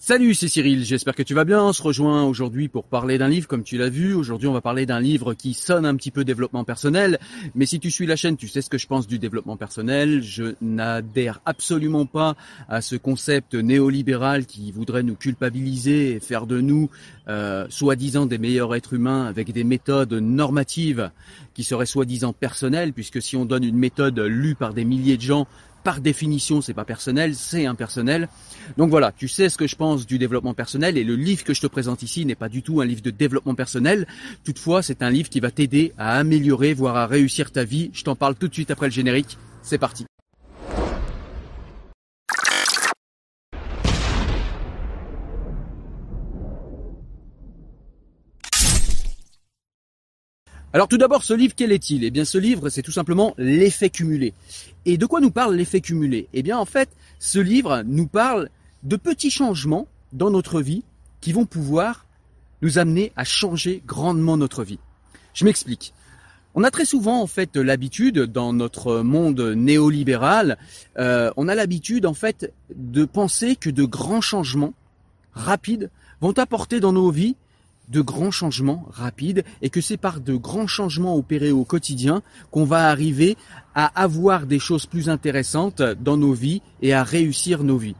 Salut, c'est Cyril, j'espère que tu vas bien. On se rejoint aujourd'hui pour parler d'un livre, comme tu l'as vu. Aujourd'hui, on va parler d'un livre qui sonne un petit peu développement personnel. Mais si tu suis la chaîne, tu sais ce que je pense du développement personnel. Je n'adhère absolument pas à ce concept néolibéral qui voudrait nous culpabiliser et faire de nous, euh, soi-disant, des meilleurs êtres humains avec des méthodes normatives qui seraient soi-disant personnelles, puisque si on donne une méthode lue par des milliers de gens, par définition, c'est pas personnel, c'est impersonnel. Donc voilà, tu sais ce que je pense du développement personnel et le livre que je te présente ici n'est pas du tout un livre de développement personnel. Toutefois, c'est un livre qui va t'aider à améliorer, voire à réussir ta vie. Je t'en parle tout de suite après le générique. C'est parti. Alors tout d'abord, ce livre, quel est-il? Eh bien ce livre, c'est tout simplement l'effet cumulé. Et de quoi nous parle l'effet cumulé? Eh bien en fait, ce livre nous parle de petits changements dans notre vie qui vont pouvoir nous amener à changer grandement notre vie. Je m'explique. On a très souvent en fait l'habitude dans notre monde néolibéral, euh, on a l'habitude en fait de penser que de grands changements rapides vont apporter dans nos vies de grands changements rapides et que c'est par de grands changements opérés au quotidien qu'on va arriver à avoir des choses plus intéressantes dans nos vies et à réussir nos vies.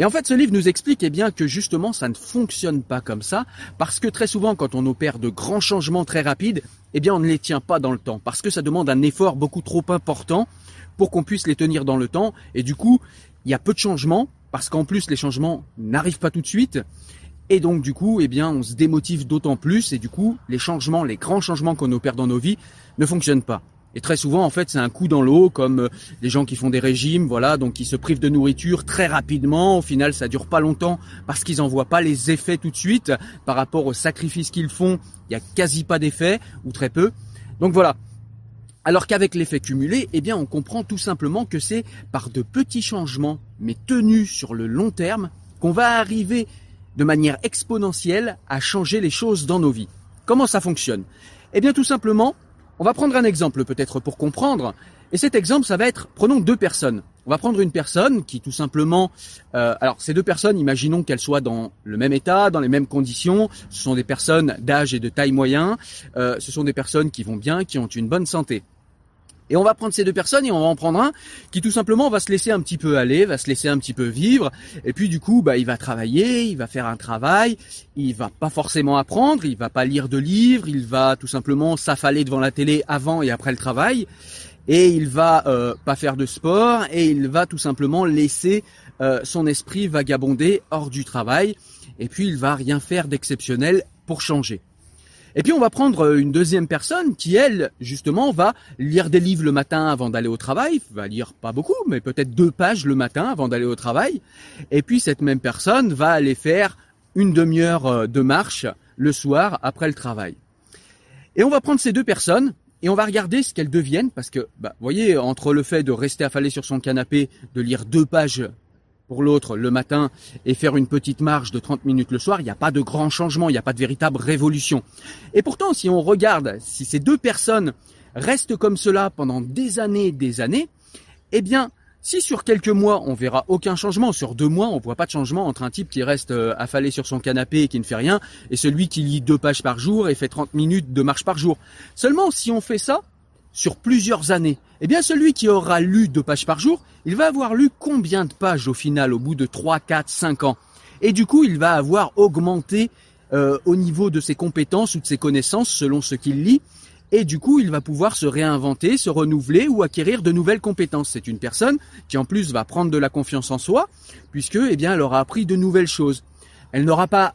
Et en fait, ce livre nous explique eh bien que justement ça ne fonctionne pas comme ça parce que très souvent quand on opère de grands changements très rapides, eh bien on ne les tient pas dans le temps parce que ça demande un effort beaucoup trop important pour qu'on puisse les tenir dans le temps et du coup, il y a peu de changements parce qu'en plus les changements n'arrivent pas tout de suite et donc du coup, eh bien, on se démotive d'autant plus et du coup, les changements, les grands changements qu'on opère dans nos vies ne fonctionnent pas. Et très souvent, en fait, c'est un coup dans l'eau, comme euh, les gens qui font des régimes, voilà, donc qui se privent de nourriture très rapidement. Au final, ça dure pas longtemps parce qu'ils en voient pas les effets tout de suite par rapport aux sacrifices qu'ils font. Il y a quasi pas d'effet ou très peu. Donc voilà. Alors qu'avec l'effet cumulé, eh bien, on comprend tout simplement que c'est par de petits changements, mais tenus sur le long terme, qu'on va arriver de manière exponentielle à changer les choses dans nos vies. Comment ça fonctionne? Eh bien tout simplement, on va prendre un exemple peut-être pour comprendre. Et cet exemple, ça va être, prenons deux personnes. On va prendre une personne qui tout simplement, euh, alors ces deux personnes, imaginons qu'elles soient dans le même état, dans les mêmes conditions. Ce sont des personnes d'âge et de taille moyen. Euh, ce sont des personnes qui vont bien, qui ont une bonne santé. Et on va prendre ces deux personnes et on va en prendre un qui tout simplement va se laisser un petit peu aller, va se laisser un petit peu vivre. Et puis du coup, bah, il va travailler, il va faire un travail, il va pas forcément apprendre, il va pas lire de livres, il va tout simplement s'affaler devant la télé avant et après le travail. Et il va euh, pas faire de sport et il va tout simplement laisser euh, son esprit vagabonder hors du travail. Et puis il va rien faire d'exceptionnel pour changer. Et puis on va prendre euh, une deuxième personne qui, elle, justement, va lire des livres le matin avant d'aller au travail, va lire pas beaucoup, mais peut-être deux pages le matin avant d'aller au travail. Et puis cette même personne va aller faire une demi-heure euh, de marche le soir après le travail. Et on va prendre ces deux personnes et on va regarder ce qu'elles deviennent, parce que, bah, vous voyez, entre le fait de rester affalé sur son canapé, de lire deux pages pour l'autre le matin et faire une petite marche de 30 minutes le soir, il n'y a pas de grand changement, il n'y a pas de véritable révolution. Et pourtant, si on regarde, si ces deux personnes restent comme cela pendant des années et des années, eh bien, Si sur quelques mois on verra aucun changement, sur deux mois on voit pas de changement entre un type qui reste euh, affalé sur son canapé et qui ne fait rien et celui qui lit deux pages par jour et fait 30 minutes de marche par jour. Seulement si on fait ça sur plusieurs années, eh bien celui qui aura lu deux pages par jour, il va avoir lu combien de pages au final au bout de 3, 4, 5 ans? Et du coup il va avoir augmenté euh, au niveau de ses compétences ou de ses connaissances selon ce qu'il lit et du coup il va pouvoir se réinventer, se renouveler ou acquérir de nouvelles compétences. C'est une personne qui en plus va prendre de la confiance en soi puisque eh bien elle aura appris de nouvelles choses. Elle n'aura pas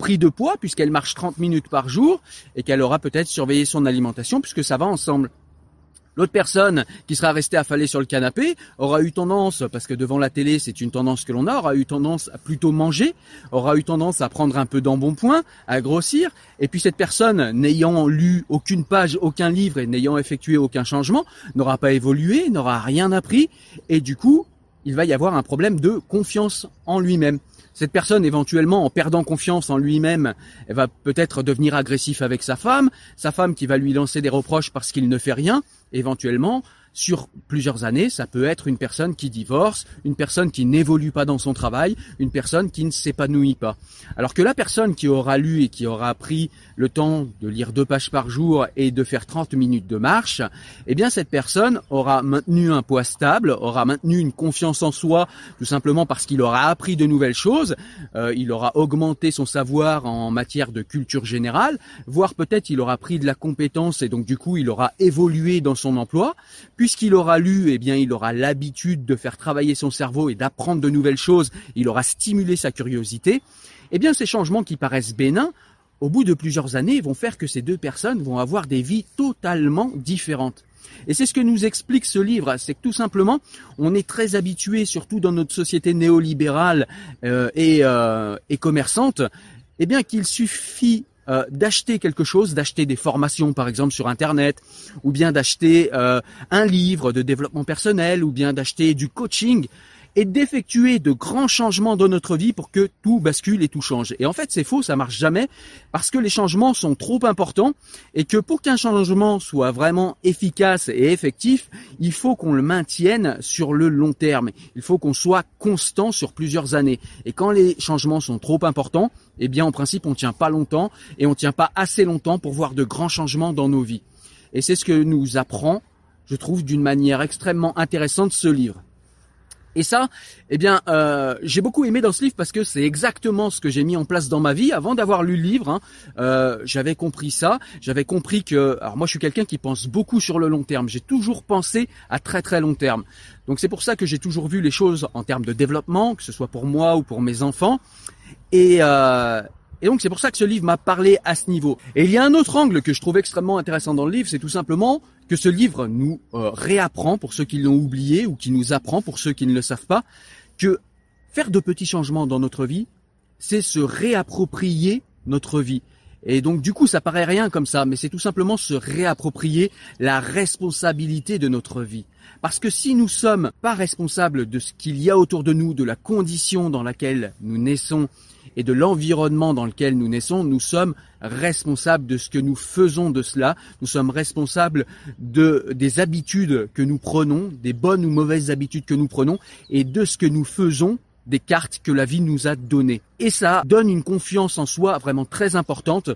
Pris de poids puisqu'elle marche 30 minutes par jour et qu'elle aura peut-être surveillé son alimentation puisque ça va ensemble. L'autre personne qui sera restée affalée sur le canapé aura eu tendance, parce que devant la télé c'est une tendance que l'on a, aura eu tendance à plutôt manger, aura eu tendance à prendre un peu d'embonpoint, à grossir, et puis cette personne n'ayant lu aucune page, aucun livre et n'ayant effectué aucun changement, n'aura pas évolué, n'aura rien appris, et du coup il va y avoir un problème de confiance en lui-même. Cette personne, éventuellement, en perdant confiance en lui-même, va peut-être devenir agressif avec sa femme, sa femme qui va lui lancer des reproches parce qu'il ne fait rien, éventuellement, sur plusieurs années, ça peut être une personne qui divorce, une personne qui n'évolue pas dans son travail, une personne qui ne s'épanouit pas. Alors que la personne qui aura lu et qui aura pris le temps de lire deux pages par jour et de faire 30 minutes de marche, eh bien cette personne aura maintenu un poids stable, aura maintenu une confiance en soi, tout simplement parce qu'il aura appris de nouvelles choses, euh, il aura augmenté son savoir en matière de culture générale, voire peut-être il aura pris de la compétence et donc du coup il aura évolué dans son emploi puisqu'il aura lu, eh bien, il aura l'habitude de faire travailler son cerveau et d'apprendre de nouvelles choses. Il aura stimulé sa curiosité. Eh bien, ces changements qui paraissent bénins, au bout de plusieurs années, vont faire que ces deux personnes vont avoir des vies totalement différentes. Et c'est ce que nous explique ce livre, c'est que tout simplement, on est très habitué, surtout dans notre société néolibérale euh, et, euh, et commerçante, eh bien qu'il suffit euh, d'acheter quelque chose, d'acheter des formations par exemple sur Internet, ou bien d'acheter euh, un livre de développement personnel, ou bien d'acheter du coaching, et d'effectuer de grands changements dans notre vie pour que tout bascule et tout change. Et en fait, c'est faux, ça marche jamais parce que les changements sont trop importants et que pour qu'un changement soit vraiment efficace et effectif, il faut qu'on le maintienne sur le long terme. Il faut qu'on soit constant sur plusieurs années. Et quand les changements sont trop importants, eh bien, en principe, on tient pas longtemps et on tient pas assez longtemps pour voir de grands changements dans nos vies. Et c'est ce que nous apprend, je trouve, d'une manière extrêmement intéressante ce livre. Et ça, eh bien, euh, j'ai beaucoup aimé dans ce livre parce que c'est exactement ce que j'ai mis en place dans ma vie avant d'avoir lu le livre. Hein, euh, j'avais compris ça. J'avais compris que, alors moi, je suis quelqu'un qui pense beaucoup sur le long terme. J'ai toujours pensé à très très long terme. Donc c'est pour ça que j'ai toujours vu les choses en termes de développement, que ce soit pour moi ou pour mes enfants. Et, euh, et donc c'est pour ça que ce livre m'a parlé à ce niveau. Et il y a un autre angle que je trouve extrêmement intéressant dans le livre, c'est tout simplement que ce livre nous euh, réapprend pour ceux qui l'ont oublié ou qui nous apprend pour ceux qui ne le savent pas, que faire de petits changements dans notre vie, c'est se réapproprier notre vie. Et donc du coup, ça paraît rien comme ça, mais c'est tout simplement se réapproprier la responsabilité de notre vie. Parce que si nous sommes pas responsables de ce qu'il y a autour de nous, de la condition dans laquelle nous naissons et de l'environnement dans lequel nous naissons, nous sommes responsables de ce que nous faisons de cela, nous sommes responsables de des habitudes que nous prenons, des bonnes ou mauvaises habitudes que nous prenons et de ce que nous faisons des cartes que la vie nous a données. Et ça donne une confiance en soi vraiment très importante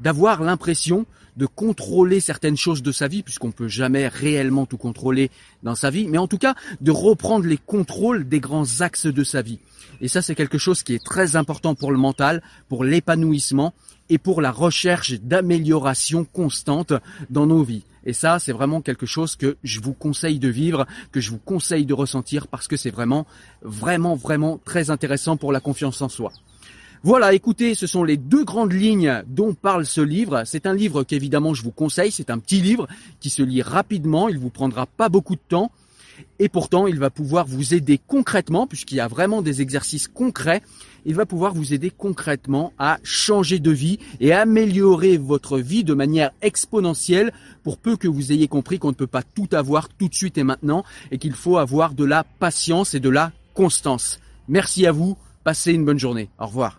d'avoir l'impression de contrôler certaines choses de sa vie, puisqu'on peut jamais réellement tout contrôler dans sa vie, mais en tout cas de reprendre les contrôles des grands axes de sa vie. Et ça, c'est quelque chose qui est très important pour le mental, pour l'épanouissement et pour la recherche d'amélioration constante dans nos vies. Et ça, c'est vraiment quelque chose que je vous conseille de vivre, que je vous conseille de ressentir parce que c'est vraiment, vraiment, vraiment très intéressant pour la confiance en soi. Voilà, écoutez, ce sont les deux grandes lignes dont parle ce livre. C'est un livre qu'évidemment je vous conseille, c'est un petit livre qui se lit rapidement, il vous prendra pas beaucoup de temps et pourtant il va pouvoir vous aider concrètement puisqu'il y a vraiment des exercices concrets, il va pouvoir vous aider concrètement à changer de vie et améliorer votre vie de manière exponentielle pour peu que vous ayez compris qu'on ne peut pas tout avoir tout de suite et maintenant et qu'il faut avoir de la patience et de la constance. Merci à vous, passez une bonne journée. Au revoir.